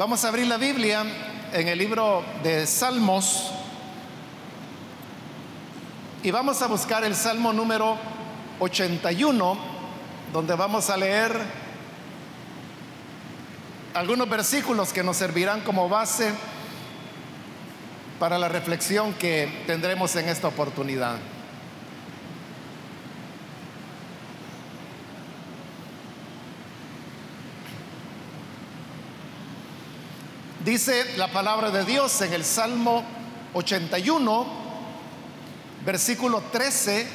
Vamos a abrir la Biblia en el libro de Salmos y vamos a buscar el Salmo número 81, donde vamos a leer algunos versículos que nos servirán como base para la reflexión que tendremos en esta oportunidad. Dice la palabra de Dios en el Salmo 81, versículo 13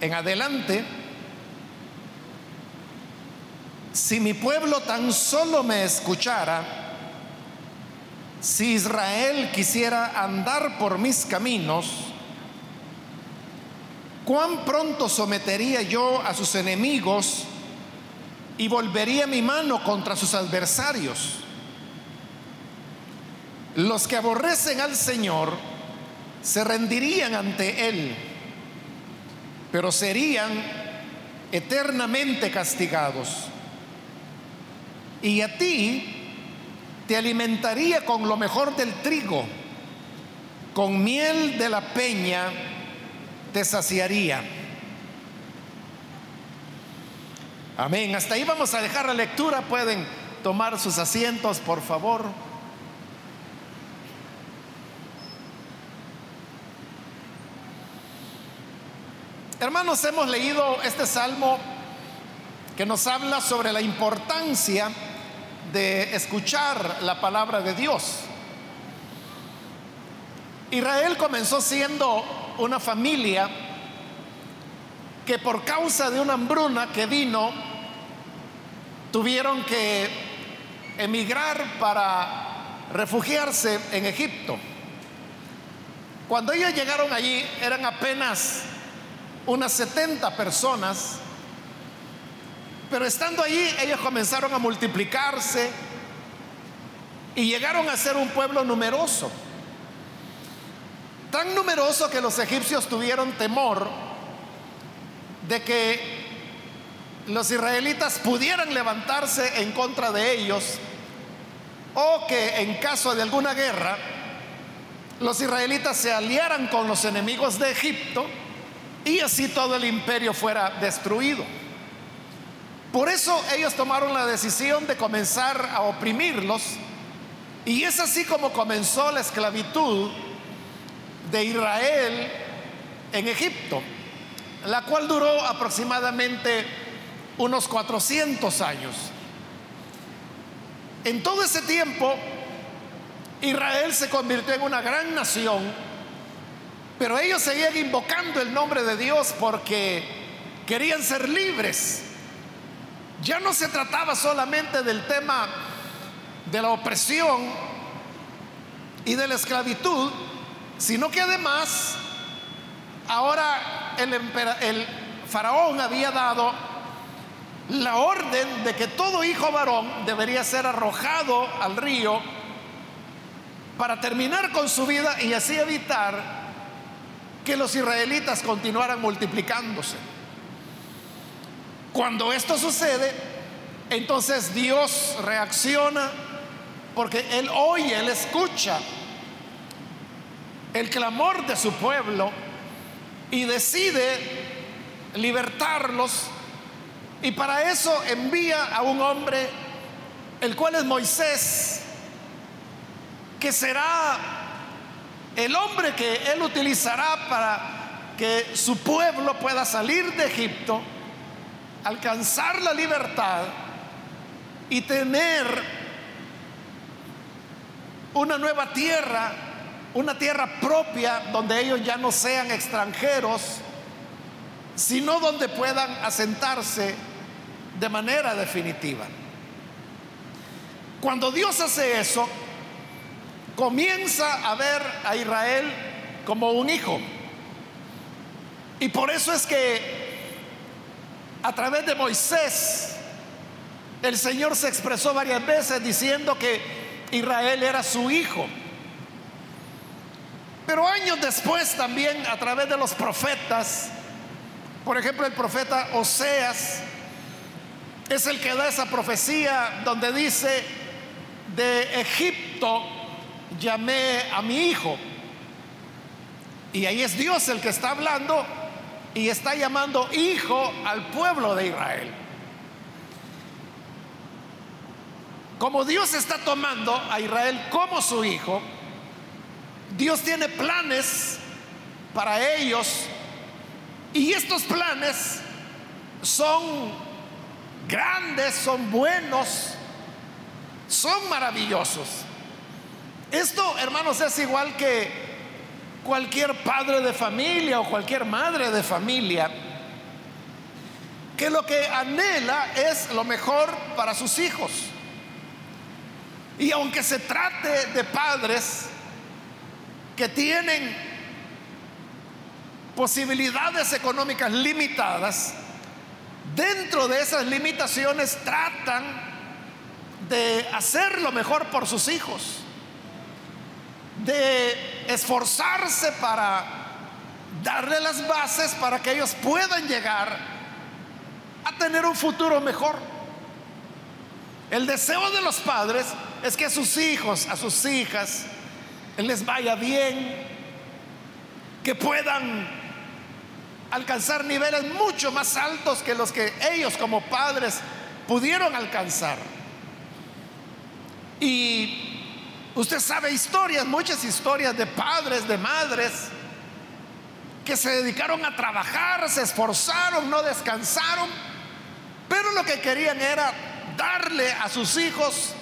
en adelante. Si mi pueblo tan solo me escuchara, si Israel quisiera andar por mis caminos, cuán pronto sometería yo a sus enemigos y volvería mi mano contra sus adversarios. Los que aborrecen al Señor se rendirían ante Él, pero serían eternamente castigados. Y a ti te alimentaría con lo mejor del trigo, con miel de la peña te saciaría. Amén. Hasta ahí vamos a dejar la lectura. Pueden tomar sus asientos, por favor. Hermanos, hemos leído este salmo que nos habla sobre la importancia de escuchar la palabra de Dios. Israel comenzó siendo una familia que por causa de una hambruna que vino, tuvieron que emigrar para refugiarse en Egipto. Cuando ellos llegaron allí eran apenas unas 70 personas, pero estando allí ellos comenzaron a multiplicarse y llegaron a ser un pueblo numeroso. Tan numeroso que los egipcios tuvieron temor de que los israelitas pudieran levantarse en contra de ellos o que en caso de alguna guerra los israelitas se aliaran con los enemigos de Egipto y así todo el imperio fuera destruido. Por eso ellos tomaron la decisión de comenzar a oprimirlos y es así como comenzó la esclavitud de Israel en Egipto, la cual duró aproximadamente unos 400 años. En todo ese tiempo, Israel se convirtió en una gran nación pero ellos seguían invocando el nombre de Dios porque querían ser libres. Ya no se trataba solamente del tema de la opresión y de la esclavitud, sino que además ahora el, el faraón había dado la orden de que todo hijo varón debería ser arrojado al río para terminar con su vida y así evitar que los israelitas continuaran multiplicándose. Cuando esto sucede, entonces Dios reacciona porque Él oye, Él escucha el clamor de su pueblo y decide libertarlos. Y para eso envía a un hombre, el cual es Moisés, que será el hombre que él utilizará para que su pueblo pueda salir de Egipto, alcanzar la libertad y tener una nueva tierra, una tierra propia donde ellos ya no sean extranjeros, sino donde puedan asentarse de manera definitiva. Cuando Dios hace eso, comienza a ver a Israel como un hijo. Y por eso es que a través de Moisés el Señor se expresó varias veces diciendo que Israel era su hijo. Pero años después también a través de los profetas, por ejemplo el profeta Oseas, es el que da esa profecía donde dice, de Egipto llamé a mi hijo. Y ahí es Dios el que está hablando y está llamando hijo al pueblo de Israel. Como Dios está tomando a Israel como su hijo, Dios tiene planes para ellos y estos planes son grandes, son buenos, son maravillosos. Esto, hermanos, es igual que cualquier padre de familia o cualquier madre de familia que lo que anhela es lo mejor para sus hijos. Y aunque se trate de padres que tienen posibilidades económicas limitadas, dentro de esas limitaciones tratan de hacer lo mejor por sus hijos, de esforzarse para darle las bases para que ellos puedan llegar a tener un futuro mejor. El deseo de los padres es que a sus hijos, a sus hijas, les vaya bien, que puedan alcanzar niveles mucho más altos que los que ellos como padres pudieron alcanzar. Y usted sabe historias, muchas historias de padres, de madres, que se dedicaron a trabajar, se esforzaron, no descansaron, pero lo que querían era darle a sus hijos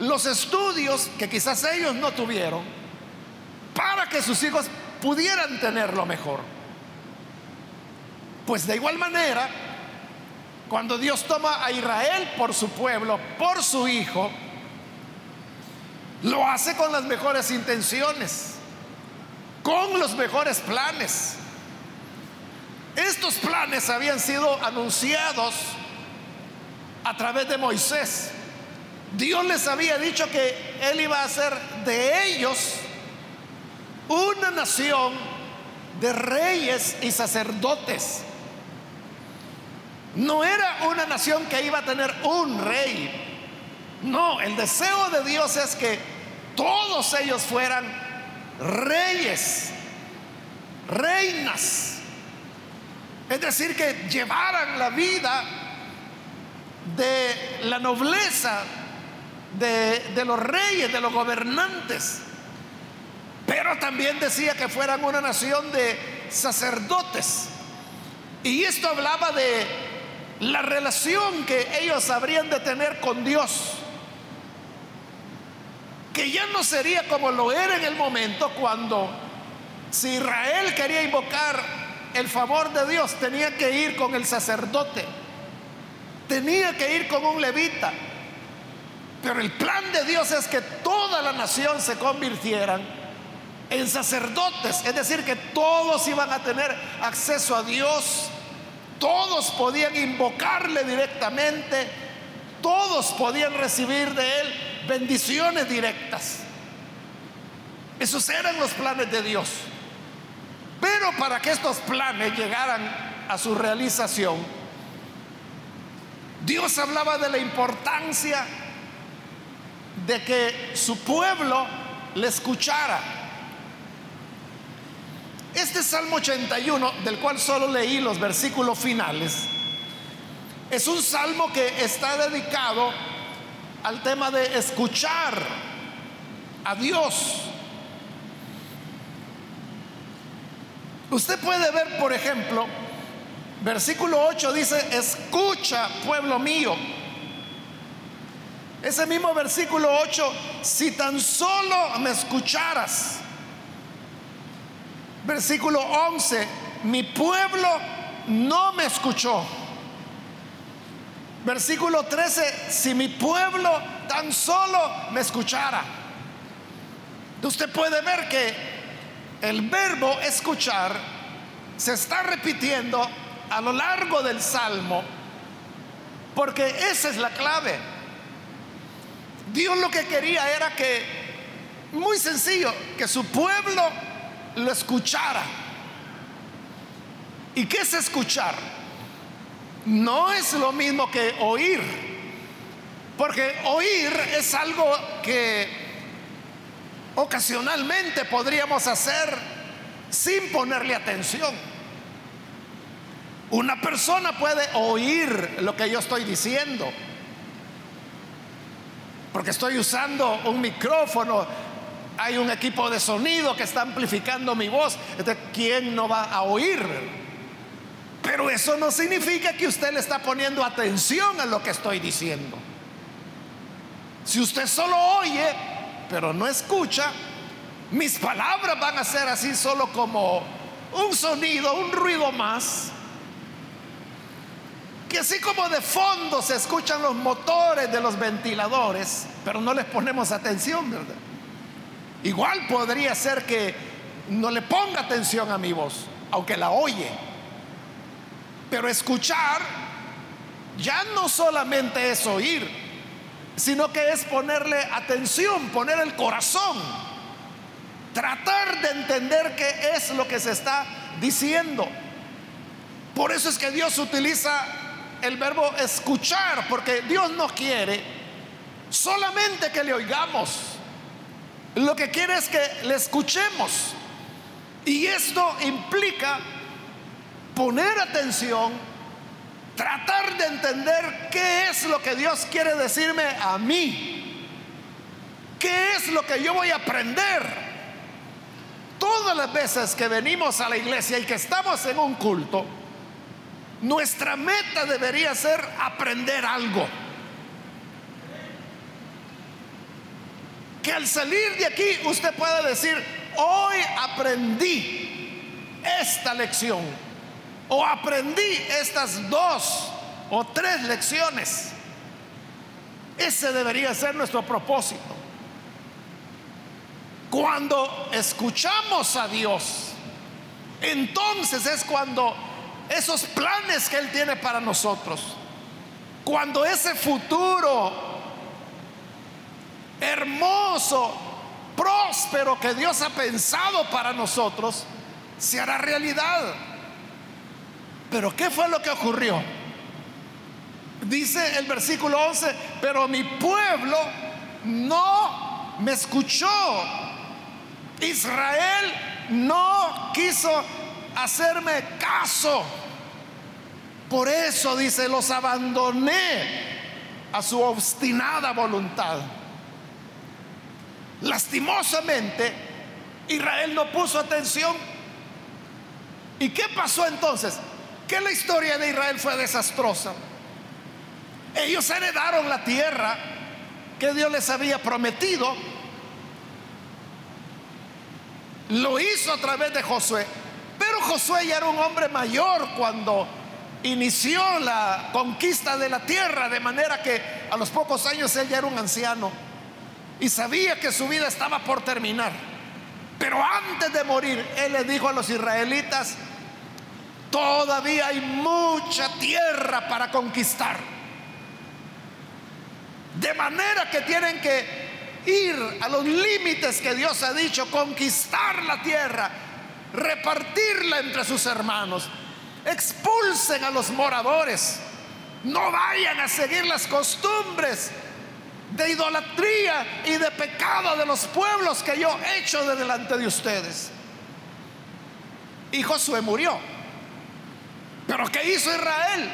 los estudios que quizás ellos no tuvieron para que sus hijos pudieran tener lo mejor. Pues de igual manera, cuando Dios toma a Israel por su pueblo, por su hijo, lo hace con las mejores intenciones, con los mejores planes. Estos planes habían sido anunciados a través de Moisés. Dios les había dicho que Él iba a hacer de ellos una nación de reyes y sacerdotes. No era una nación que iba a tener un rey. No, el deseo de Dios es que todos ellos fueran reyes, reinas. Es decir, que llevaran la vida de la nobleza, de, los reyes, de los gobernantes. Pero también decía que fueran una nación de sacerdotes. Y esto hablaba de la relación que ellos habrían de tener con Dios. Que ya no sería como lo era en el momento cuando si Israel quería invocar el favor de Dios, tenía que ir con el sacerdote, tenía que ir con un levita. Pero el plan de Dios es que toda la nación se convirtieran en sacerdotes, es decir, que todos iban a tener acceso a Dios, todos podían invocarle directamente, todos podían recibir de él bendiciones directas. Esos eran los planes de Dios. Pero para que estos planes llegaran a su realización, Dios hablaba de la importancia de que su pueblo le escuchara. Este Salmo 81, del cual solo leí los versículos finales, es un salmo que está dedicado al tema de escuchar a Dios. Usted puede ver, por ejemplo, versículo 8 dice, escucha, pueblo mío ese mismo versículo 8, si tan solo me escucharas. Versículo 11, mi pueblo no me escuchó. Versículo 13, si mi pueblo tan solo me escuchara. Usted puede ver que el verbo escuchar se está repitiendo a lo largo del salmo, porque esa es la clave. Dios lo que quería era que, muy sencillo, que su pueblo lo escuchara. ¿Y qué es escuchar? No es lo mismo que oír. Porque oír es algo que ocasionalmente podríamos hacer sin ponerle atención. Una persona puede oír lo que yo estoy diciendo, porque estoy usando un micrófono, hay un equipo de sonido que está amplificando mi voz. Entonces, ¿quién no va a oír? Pero eso no significa que usted le está poniendo atención a lo que estoy diciendo. Si usted solo oye, pero no escucha, mis palabras van a ser así solo como un sonido, un ruido más. Que así como de fondo se escuchan los motores de los ventiladores, pero no les ponemos atención, ¿verdad? Igual podría ser que no le ponga atención a mi voz, aunque la oye. Pero escuchar ya no solamente es oír, sino que es ponerle atención, poner el corazón, tratar de entender qué es lo que se está diciendo. Por eso es que Dios utiliza el verbo escuchar, porque Dios no quiere solamente que le oigamos, lo que quiere es que le escuchemos. Y esto implica poner atención, tratar de entender qué es lo que Dios quiere decirme a mí. ¿Qué es lo que yo voy a aprender? Todas las veces que venimos a la iglesia y que estamos en un culto, nuestra meta debería ser aprender algo. Que al salir de aquí usted pueda decir, hoy aprendí esta lección o aprendí estas dos o tres lecciones. Ese debería ser nuestro propósito. Cuando escuchamos a Dios, entonces es cuando esos planes que Él tiene para nosotros, cuando ese futuro hermoso, próspero que Dios ha pensado para nosotros, se hará realidad. Pero ¿qué fue lo que ocurrió? Dice el versículo 11, pero mi pueblo no me escuchó. Israel no quiso hacerme caso. Por eso dice, los abandoné a su obstinada voluntad. Lastimosamente, Israel no puso atención. ¿Y qué pasó entonces? Que la historia de Israel fue desastrosa. Ellos heredaron la tierra que Dios les había prometido. Lo hizo a través de Josué. Pero Josué ya era un hombre mayor cuando inició la conquista de la tierra, de manera que a los pocos años él ya era un anciano y sabía que su vida estaba por terminar. Pero antes de morir, él le dijo a los israelitas, Todavía hay mucha tierra para conquistar. De manera que tienen que ir a los límites que Dios ha dicho, conquistar la tierra, repartirla entre sus hermanos, expulsen a los moradores, no vayan a seguir las costumbres de idolatría y de pecado de los pueblos que yo he hecho de delante de ustedes. Y Josué murió. Pero ¿qué hizo Israel?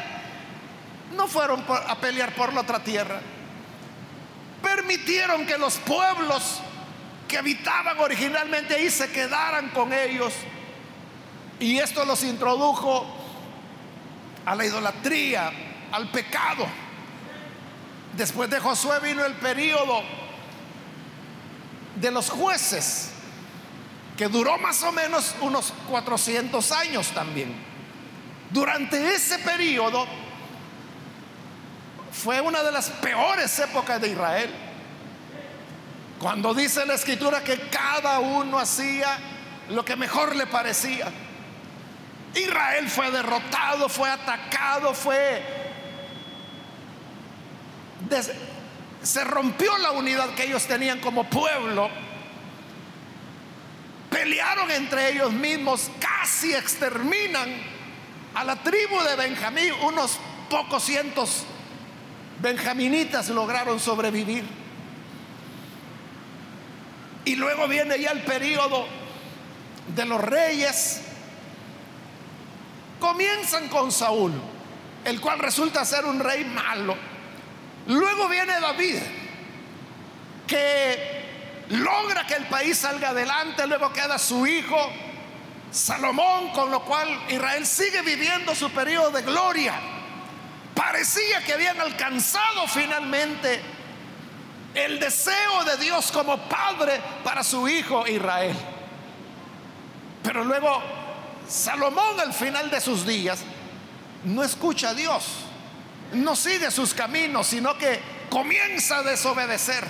No fueron a pelear por la otra tierra. Permitieron que los pueblos que habitaban originalmente ahí se quedaran con ellos. Y esto los introdujo a la idolatría, al pecado. Después de Josué vino el periodo de los jueces, que duró más o menos unos 400 años también. Durante ese periodo fue una de las peores épocas de Israel. Cuando dice la escritura que cada uno hacía lo que mejor le parecía. Israel fue derrotado, fue atacado, fue... se rompió la unidad que ellos tenían como pueblo. Pelearon entre ellos mismos, casi exterminan a la tribu de Benjamín unos pocos cientos benjaminitas lograron sobrevivir. Y luego viene ya el periodo de los reyes. Comienzan con Saúl, el cual resulta ser un rey malo. Luego viene David, que logra que el país salga adelante. Luego queda su hijo, Salomón, con lo cual Israel sigue viviendo su periodo de gloria. Parecía que habían alcanzado finalmente el deseo de Dios como padre para su hijo Israel. Pero luego Salomón al final de sus días no escucha a Dios, no sigue sus caminos, sino que comienza a desobedecer.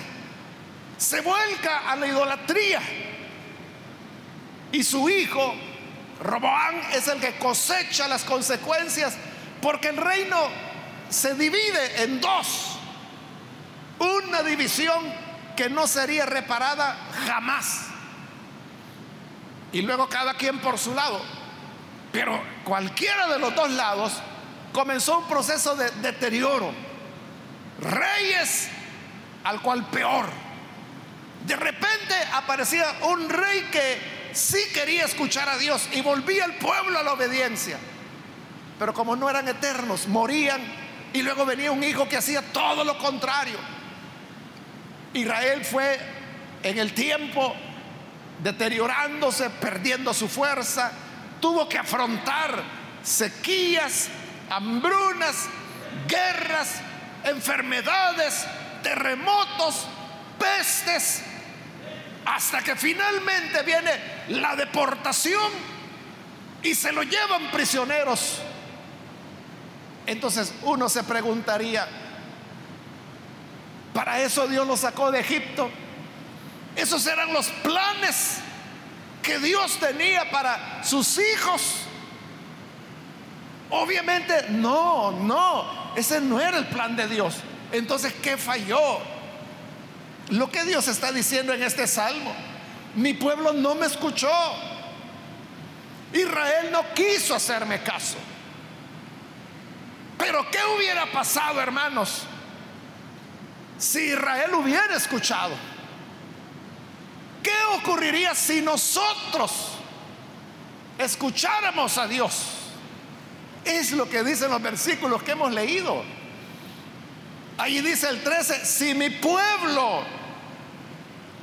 Se vuelca a la idolatría. Y su hijo Roboán es el que cosecha las consecuencias porque el reino se divide en dos. Una división que no sería reparada jamás. Y luego cada quien por su lado. Pero cualquiera de los dos lados comenzó un proceso de deterioro. Reyes al cual peor. De repente aparecía un rey que sí quería escuchar a Dios y volvía el pueblo a la obediencia. Pero como no eran eternos, morían y luego venía un hijo que hacía todo lo contrario. Israel fue en el tiempo deteriorándose, perdiendo su fuerza, tuvo que afrontar sequías, hambrunas, guerras, enfermedades, terremotos, pestes, hasta que finalmente viene la deportación y se lo llevan prisioneros. Entonces uno se preguntaría, ¿para eso Dios lo sacó de Egipto? Esos eran los planes que Dios tenía para sus hijos. Obviamente, no, no, ese no era el plan de Dios. Entonces, ¿qué falló? Lo que Dios está diciendo en este salmo, mi pueblo no me escuchó. Israel no quiso hacerme caso. Pero ¿qué hubiera pasado, hermanos, si Israel hubiera escuchado? ¿Qué ocurriría si nosotros escucháramos a Dios? Es lo que dicen los versículos que hemos leído. Ahí dice el 13, si mi pueblo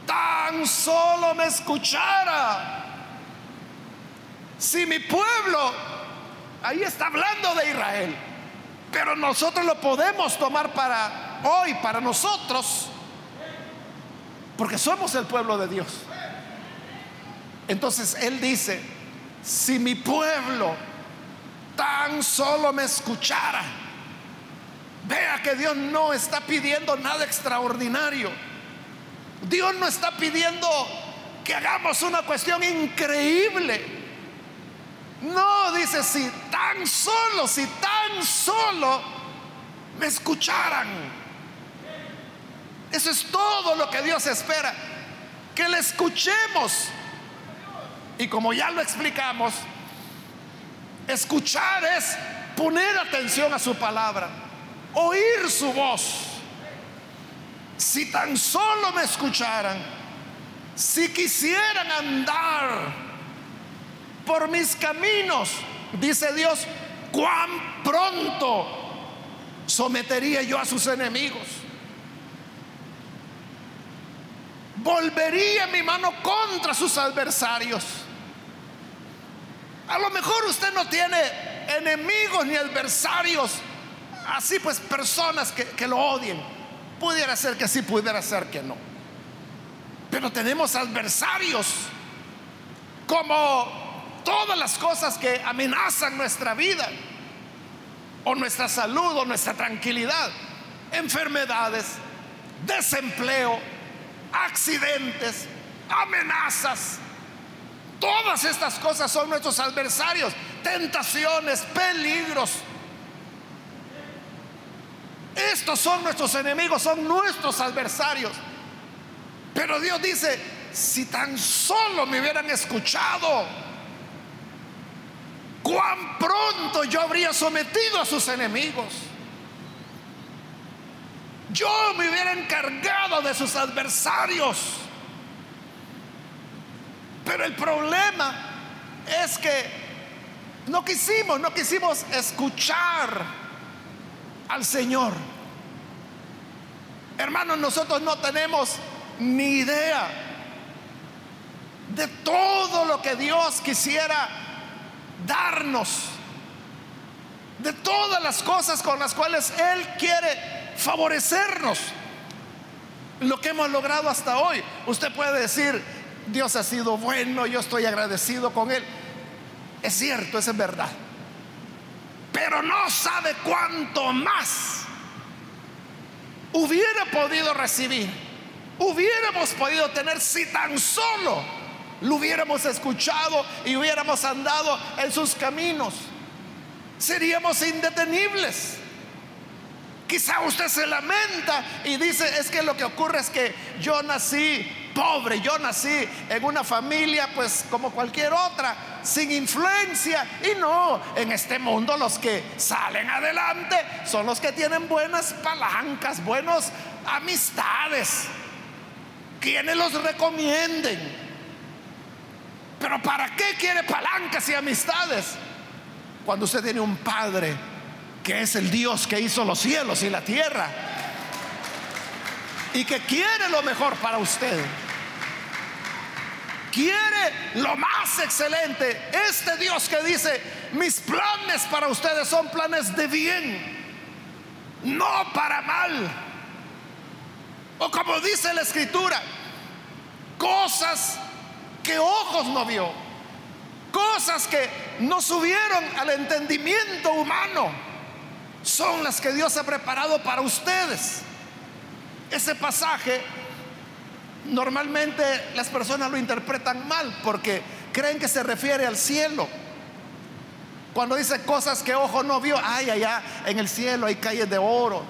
tan solo me escuchara, si mi pueblo, ahí está hablando de Israel, pero nosotros lo podemos tomar para hoy, para nosotros, porque somos el pueblo de Dios. Entonces Él dice, si mi pueblo tan solo me escuchara, Vea que Dios no está pidiendo nada extraordinario. Dios no está pidiendo que hagamos una cuestión increíble. No, dice, si tan solo, si tan solo me escucharan. Eso es todo lo que Dios espera. Que le escuchemos. Y como ya lo explicamos, escuchar es poner atención a su palabra oír su voz. Si tan solo me escucharan, si quisieran andar por mis caminos, dice Dios, cuán pronto sometería yo a sus enemigos. Volvería mi mano contra sus adversarios. A lo mejor usted no tiene enemigos ni adversarios así pues personas que, lo odien. Pudiera ser que sí, pudiera ser que no. Pero tenemos adversarios como todas las cosas que amenazan nuestra vida o nuestra salud o nuestra tranquilidad. Enfermedades, desempleo, accidentes, amenazas. Todas estas cosas son nuestros adversarios, tentaciones, peligros estos son nuestros enemigos, son nuestros adversarios. Pero Dios dice, si tan solo me hubieran escuchado, cuán pronto yo habría sometido a sus enemigos. Yo me hubiera encargado de sus adversarios. Pero el problema es que no quisimos, no quisimos escuchar al Señor. Hermanos, nosotros no tenemos ni idea de todo lo que Dios quisiera darnos, de todas las cosas con las cuales Él quiere favorecernos. Lo que hemos logrado hasta hoy. Usted puede decir, Dios ha sido bueno, yo estoy agradecido con Él. Es cierto, eso es verdad. Pero no sabe cuánto más hubiera podido recibir, hubiéramos podido tener si tan solo lo hubiéramos escuchado y hubiéramos andado en sus caminos. Seríamos indetenibles. Quizá usted se lamenta y dice, es que lo que ocurre es que yo nací pobre, yo nací en una familia pues como cualquier otra, sin influencia. Y no, en este mundo los que salen adelante son los que tienen buenas palancas, buenas amistades, quienes los recomienden. Pero ¿para qué quiere palancas y amistades? Cuando usted tiene un padre que es el Dios que hizo los cielos y la tierra y que quiere lo mejor para usted. Quiere lo más excelente. Este Dios que dice, mis planes para ustedes son planes de bien, no para mal. O como dice la escritura, cosas que ojos no vio, cosas que no subieron al entendimiento humano, son las que Dios ha preparado para ustedes. Ese pasaje normalmente las personas lo interpretan mal porque creen que se refiere al cielo. Cuando dice cosas que ojo no vio, ay, allá en el cielo hay calles de oro.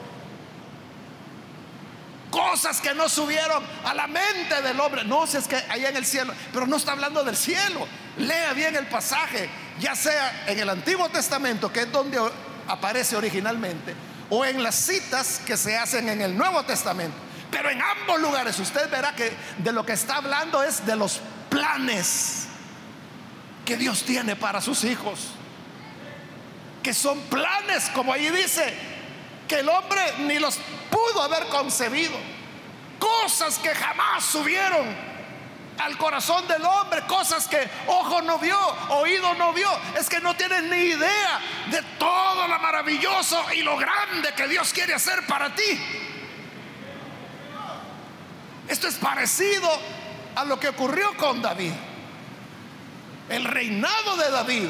Cosas que no subieron a la mente del hombre. No, si es que allá en el cielo, pero no está hablando del cielo. Lea bien el pasaje, ya sea en el Antiguo Testamento, que es donde aparece originalmente, o en las citas que se hacen en el Nuevo Testamento. Pero en ambos lugares usted verá que de lo que está hablando es de los planes que Dios tiene para sus hijos. Que son planes, como ahí dice, que el hombre ni los pudo haber concebido. Cosas que jamás subieron al corazón del hombre, cosas que ojo no vio, oído no vio. Es que no tienen ni idea de todo lo maravilloso y lo grande que Dios quiere hacer para ti. Esto es parecido a lo que ocurrió con David. El reinado de David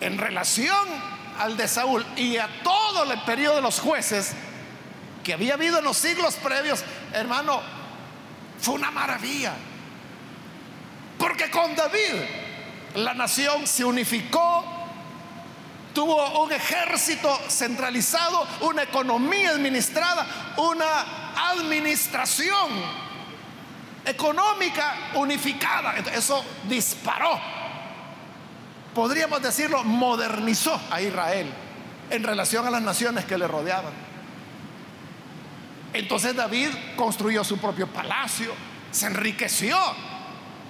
en relación al de Saúl y a todo el periodo de los jueces que había habido en los siglos previos, hermano, fue una maravilla. Porque con David la nación se unificó, tuvo un ejército centralizado, una economía administrada, una administración económica unificada. Eso disparó, podríamos decirlo, modernizó a Israel en relación a las naciones que le rodeaban. Entonces David construyó su propio palacio, se enriqueció,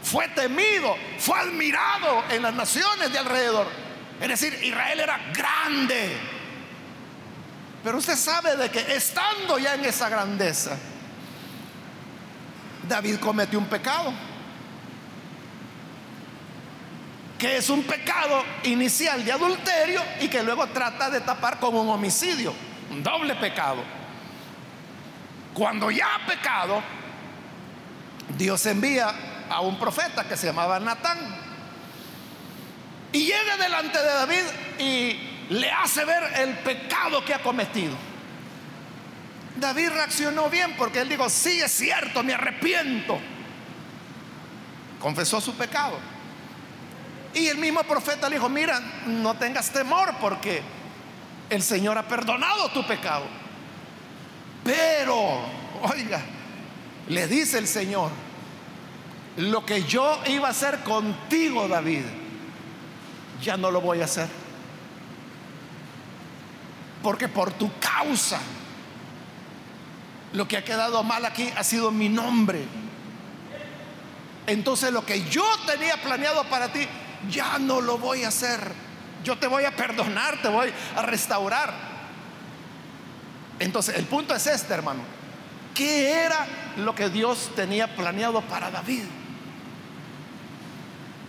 fue temido, fue admirado en las naciones de alrededor. Es decir, Israel era grande. Pero usted sabe de que estando ya en esa grandeza, David cometió un pecado. Que es un pecado inicial de adulterio y que luego trata de tapar como un homicidio, un doble pecado. Cuando ya ha pecado, Dios envía a un profeta que se llamaba Natán. Y llega delante de David y le hace ver el pecado que ha cometido. David reaccionó bien porque él dijo, sí es cierto, me arrepiento. Confesó su pecado. Y el mismo profeta le dijo, mira, no tengas temor porque el Señor ha perdonado tu pecado. Pero, oiga, le dice el Señor, lo que yo iba a hacer contigo, David, ya no lo voy a hacer. Porque por tu causa Lo que ha quedado mal aquí ha sido mi nombre. Entonces lo que yo tenía planeado para ti, ya no lo voy a hacer. Yo te voy a perdonar, te voy a restaurar. Entonces el punto es este, hermano. ¿Qué era lo que Dios tenía planeado para David?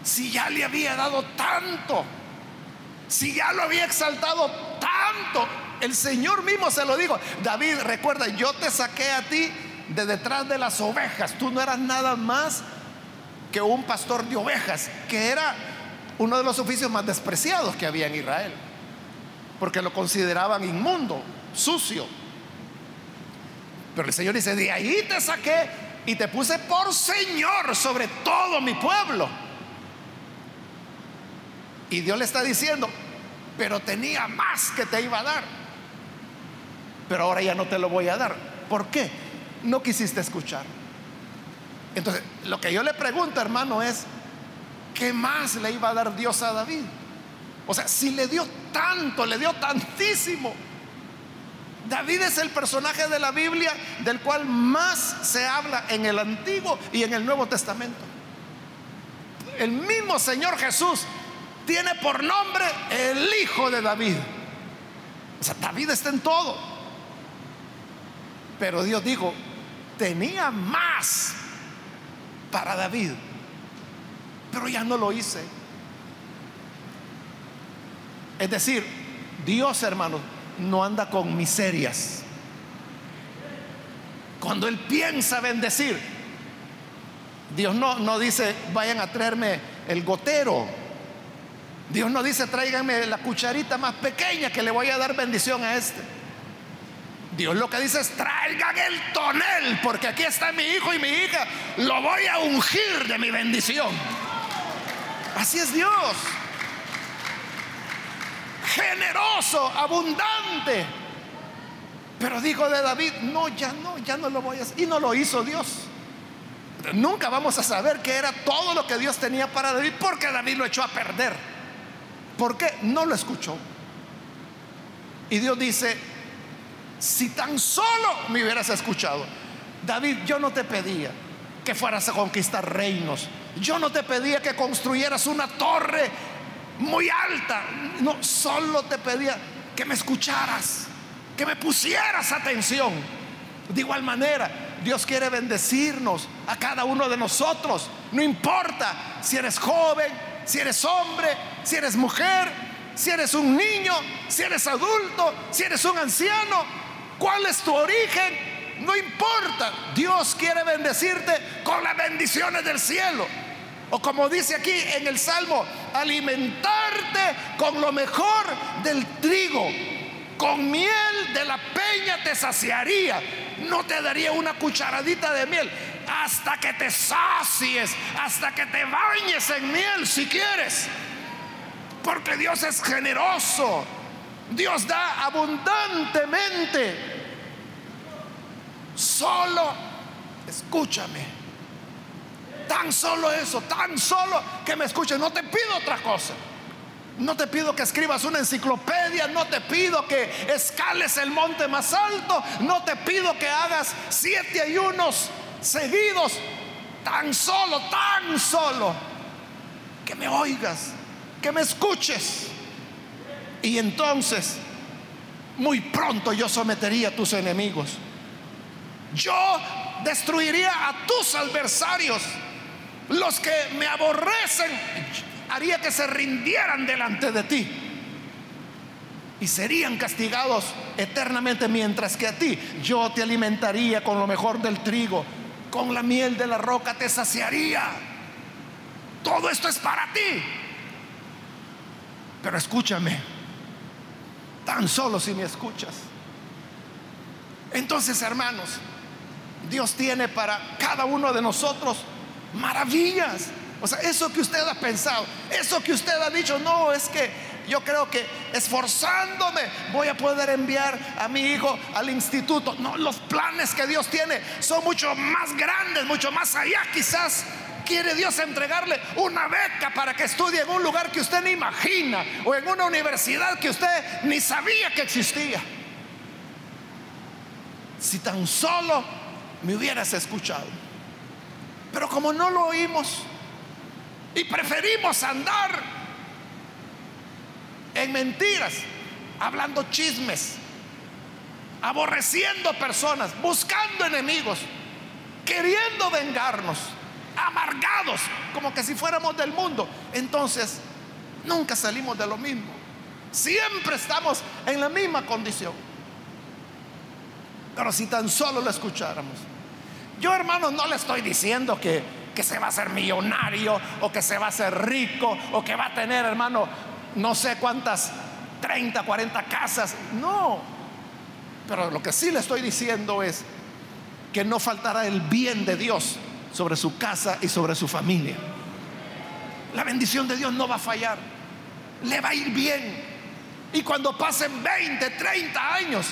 Si ya le había dado tanto, si ya lo había exaltado tanto, el Señor mismo se lo dijo. David, recuerda, yo te saqué a ti de detrás de las ovejas. Tú no eras nada más que un pastor de ovejas, que era uno de los oficios más despreciados que había en Israel, porque lo consideraban inmundo, sucio. Pero el Señor dice, de ahí te saqué y te puse por Señor sobre todo mi pueblo. Y Dios le está diciendo, pero tenía más que te iba a dar. Pero ahora ya no te lo voy a dar. ¿Por qué? No quisiste escuchar. Entonces, lo que yo le pregunto, hermano, es, ¿qué más le iba a dar Dios a David? O sea, si le dio tanto, le dio tantísimo. David es el personaje de la Biblia del cual más se habla en el Antiguo y en el Nuevo Testamento. El mismo Señor Jesús tiene por nombre el Hijo de David. O sea, David está en todo. Pero Dios dijo, tenía más para David, pero ya no lo hice. Es decir, Dios, hermano, no anda con miserias. Cuando Él piensa bendecir, Dios no, no dice, vayan a traerme el gotero. Dios no dice, tráiganme la cucharita más pequeña que le voy a dar bendición a este. Dios lo que dice es traigan el tonel, porque aquí está mi hijo y mi hija, lo voy a ungir de mi bendición. Así es Dios. Generoso, abundante. Pero dijo de David, no, ya no, ya no lo voy a hacer. Y no lo hizo Dios. Nunca vamos a saber qué era todo lo que Dios tenía para David, porque David lo echó a perder. ¿Por qué? No lo escuchó. Y Dios dice, si tan solo me hubieras escuchado. David, yo no te pedía que fueras a conquistar reinos. Yo no te pedía que construyeras una torre muy alta. No, solo te pedía que me escucharas, que me pusieras atención. De igual manera, Dios quiere bendecirnos a cada uno de nosotros. No importa si eres joven, si eres hombre, si eres mujer, si eres un niño, si eres adulto, si eres un anciano. ¿Cuál es tu origen? No importa. Dios quiere bendecirte con las bendiciones del cielo. O como dice aquí en el Salmo, alimentarte con lo mejor del trigo. Con miel de la peña te saciaría. No te daría una cucharadita de miel. Hasta que te sacies, hasta que te bañes en miel si quieres. Porque Dios es generoso. Dios da abundantemente. Solo escúchame. Tan solo eso, tan solo que me escuches. No te pido otra cosa. No te pido que escribas una enciclopedia, no te pido que escales el monte más alto, no te pido que hagas siete ayunos seguidos, tan solo, tan solo, que me oigas, que me escuches. Y entonces, muy pronto yo sometería a tus enemigos. Yo destruiría a tus adversarios. Los que me aborrecen, haría que se rindieran delante de ti. Y serían castigados eternamente mientras que a ti yo te alimentaría con lo mejor del trigo, con la miel de la roca te saciaría. Todo esto es para ti. Pero escúchame, Tan solo si me escuchas. Entonces, hermanos, Dios tiene para cada uno de nosotros maravillas. O sea, eso que usted ha pensado, eso que usted ha dicho, no, es que yo creo que esforzándome voy a poder enviar a mi hijo al instituto. No, los planes que Dios tiene son mucho más grandes, mucho más allá quizás quiere Dios entregarle una beca para que estudie en un lugar que usted ni imagina o en una universidad que usted ni sabía que existía. si tan solo me hubieras escuchado. Pero como no lo oímos y preferimos andar en mentiras, hablando chismes, aborreciendo personas, buscando enemigos, queriendo vengarnos, amargados, como que si fuéramos del mundo. Entonces, nunca salimos de lo mismo. Siempre estamos en la misma condición. Pero si tan solo lo escucháramos. Yo, hermano, no le estoy diciendo que, que se va a ser millonario o que se va a ser rico o que va a tener, hermano, no sé cuántas 30, 40 casas. No. Pero lo que sí le estoy diciendo es que no faltará el bien de Dios sobre su casa y sobre su familia. La bendición de Dios no va a fallar. Le va a ir bien. Y cuando pasen 20, 30 años,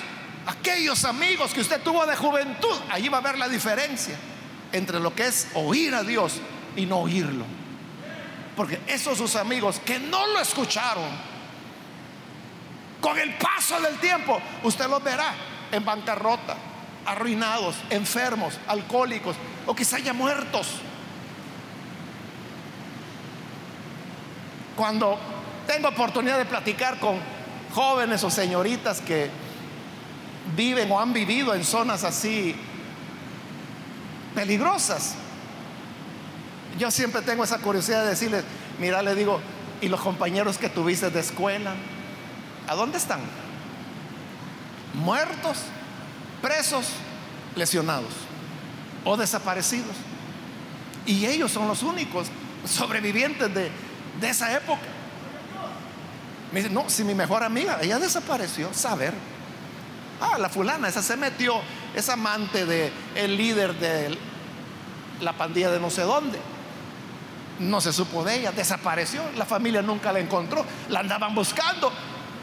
aquellos amigos que usted tuvo de juventud, allí va a ver la diferencia entre lo que es oír a Dios y no oírlo. Porque esos sus amigos que no lo escucharon, con el paso del tiempo, usted los verá en bancarrota, arruinados, enfermos, alcohólicos o quizá ya muertos. Cuando tengo oportunidad de platicar con jóvenes o señoritas que viven o han vivido en zonas así peligrosas, yo siempre tengo esa curiosidad de decirles, mira, le digo, ¿y los compañeros que tuviste de escuela? ¿A dónde están? ¿Muertos? ¿Presos? ¿Lesionados? ¿O desaparecidos? Y ellos son los únicos sobrevivientes de, de esa época. Me dice, no, si mi mejor amiga, ella desapareció, saber. Ah, la fulana, esa se metió, es amante de el líder de la pandilla de no sé dónde. No se supo de ella, desapareció, la familia nunca la encontró, la andaban buscando.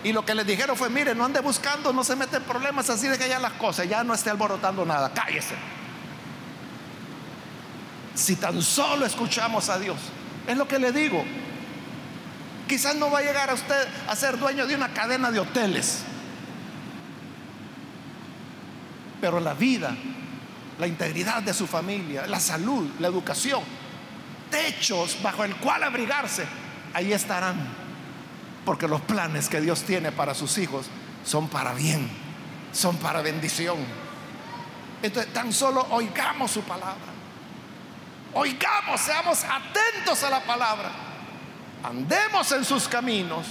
Y lo que les dijeron fue, mire, no ande buscando, no se meten problemas, así de que ya las cosas, ya no esté alborotando nada, cállese. Si tan solo escuchamos a Dios, es lo que le digo. Quizás no va a llegar a usted a ser dueño de una cadena de hoteles, pero la vida, la integridad de su familia, la salud, la educación, techos bajo el cual abrigarse, ahí estarán. Porque los planes que Dios tiene para sus hijos son para bien, son para bendición. Entonces, tan solo oigamos su palabra. Oigamos, seamos atentos a la palabra. Andemos en sus caminos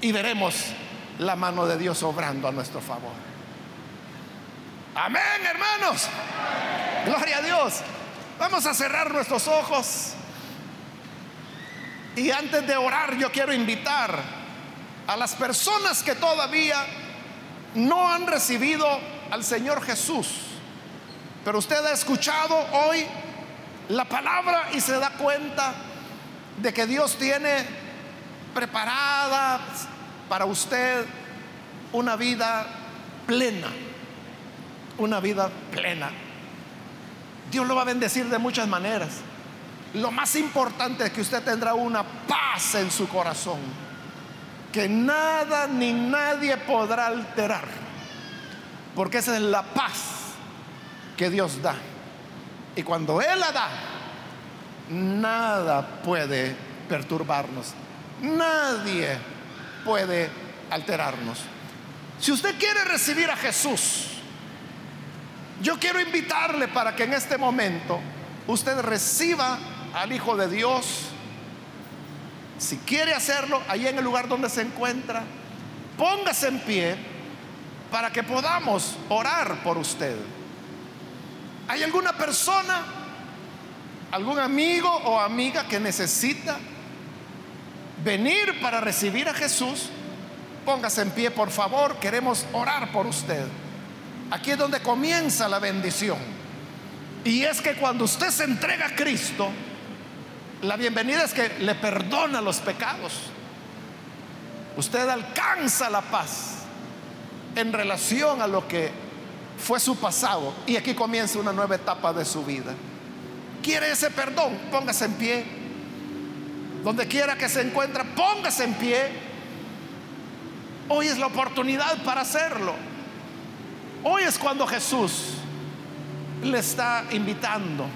y veremos la mano de Dios obrando a nuestro favor. Amén, hermanos. Gloria a Dios. Vamos a cerrar nuestros ojos. Y antes de orar, yo quiero invitar a las personas que todavía no han recibido al Señor Jesús. Pero usted ha escuchado hoy la palabra y se da cuenta de que Dios tiene preparada para usted una vida plena, una vida plena. Dios lo va a bendecir de muchas maneras. Lo más importante es que usted tendrá una paz en su corazón, que nada ni nadie podrá alterar, porque esa es la paz que Dios da. Y cuando Él la da, nada puede perturbarnos, nadie puede alterarnos. Si usted quiere recibir a Jesús, yo quiero invitarle para que en este momento usted reciba al Hijo de Dios. Si quiere hacerlo, ahí en el lugar donde se encuentra, póngase en pie para que podamos orar por usted. ¿Hay alguna persona, algún amigo o amiga que necesita venir para recibir a Jesús? Póngase en pie, por favor. Queremos orar por usted. Aquí es donde comienza la bendición. Y es que cuando usted se entrega a Cristo, la bienvenida es que le perdona los pecados. Usted alcanza la paz en relación a lo que fue su pasado y aquí comienza una nueva etapa de su vida. ¿Quiere ese perdón? Póngase en pie. Donde quiera que se encuentre, póngase en pie. Hoy es la oportunidad para hacerlo. Hoy es cuando Jesús le está invitando.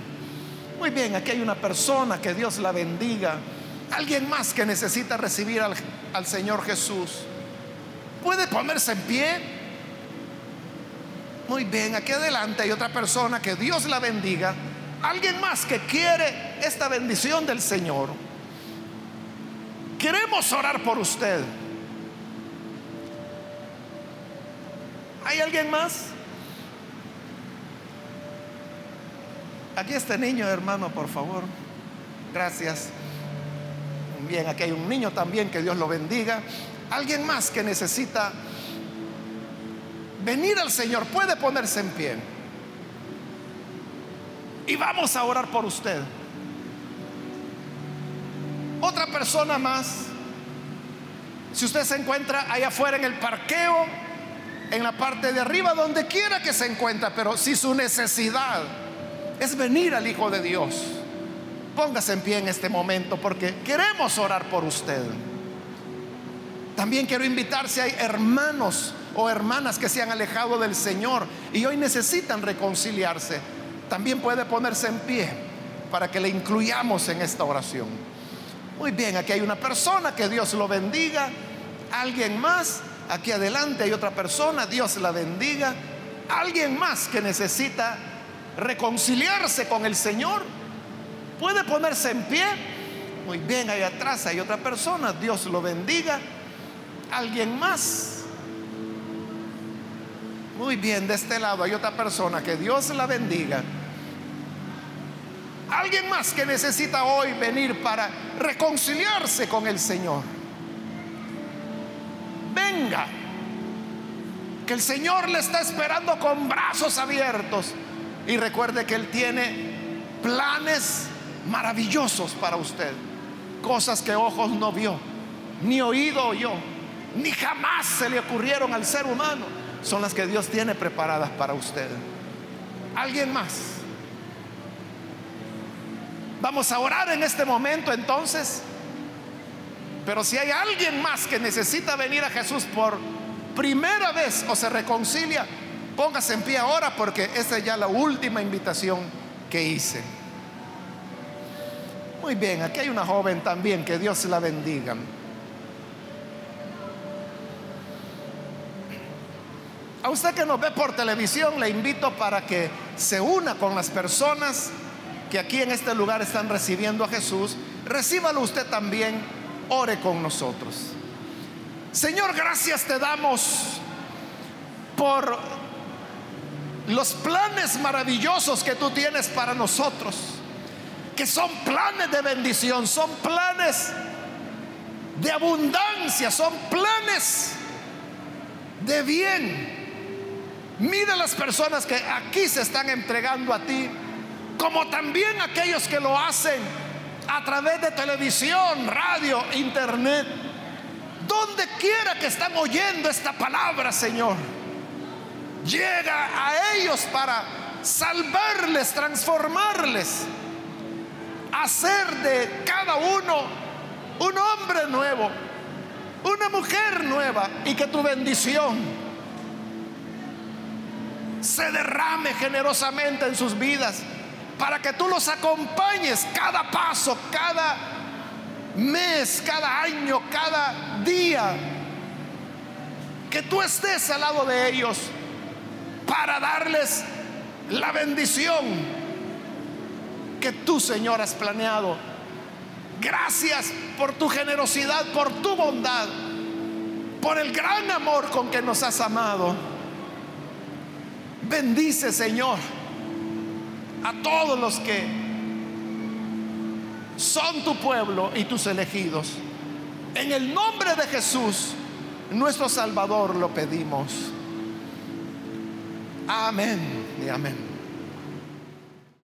Muy bien, aquí hay una persona, que Dios la bendiga. Alguien más que necesita recibir al, al Señor Jesús. ¿Puede ponerse en pie? Muy bien, aquí adelante hay otra persona, que Dios la bendiga. Alguien más que quiere esta bendición del Señor. Queremos orar por usted. ¿Hay alguien más? Aquí este niño, hermano, por favor. Gracias. Bien, aquí hay un niño también, que Dios lo bendiga. Alguien más que necesita venir al Señor, puede ponerse en pie. Y vamos a orar por usted. Otra persona más. Si usted se encuentra allá afuera en el parqueo, en la parte de arriba, donde quiera que se encuentre, pero si su necesidad es venir al Hijo de Dios. Póngase en pie en este momento porque queremos orar por usted. También quiero invitar si hay hermanos o hermanas que se han alejado del Señor y hoy necesitan reconciliarse. También puede ponerse en pie para que le incluyamos en esta oración. Muy bien, aquí hay una persona, que Dios lo bendiga. Alguien más, aquí adelante hay otra persona, Dios la bendiga. Alguien más que necesita reconciliarse con el Señor. Puede ponerse en pie. Muy bien, ahí atrás hay otra persona. Dios lo bendiga. Alguien más. Muy bien, de este lado hay otra persona. Que Dios la bendiga. Alguien más que necesita hoy venir para reconciliarse con el Señor. Venga. Que el Señor le está esperando con brazos abiertos y recuerde que Él tiene planes maravillosos para usted. Cosas que ojos no vio, ni oído oyó, ni jamás se le ocurrieron al ser humano. Son las que Dios tiene preparadas para usted. ¿Alguien más? Vamos a orar en este momento entonces. Pero si hay alguien más que necesita venir a Jesús por primera vez o se reconcilia, Póngase en pie ahora porque esa es ya la última invitación que hice. Muy bien, aquí hay una joven también, que Dios la bendiga. A usted que nos ve por televisión, le invito para que se una con las personas que aquí en este lugar están recibiendo a Jesús. Recíbalo usted también, ore con nosotros. Señor, gracias te damos por los planes maravillosos que tú tienes para nosotros, que son planes de bendición, son planes de abundancia, son planes de bien. Mira las personas que aquí se están entregando a ti, como también aquellos que lo hacen a través de televisión, radio, internet, donde quiera que están oyendo esta palabra, Señor llega a ellos para salvarles, transformarles, hacer de cada uno un hombre nuevo, una mujer nueva y que tu bendición se derrame generosamente en sus vidas para que tú los acompañes cada paso, cada mes, cada año, cada día. Que tú estés al lado de ellos para darles la bendición que tú, Señor, has planeado. Gracias por tu generosidad, por tu bondad, por el gran amor con que nos has amado. Bendice, Señor, a todos los que son tu pueblo y tus elegidos. En el nombre de Jesús, nuestro Salvador, lo pedimos. Amén y amén.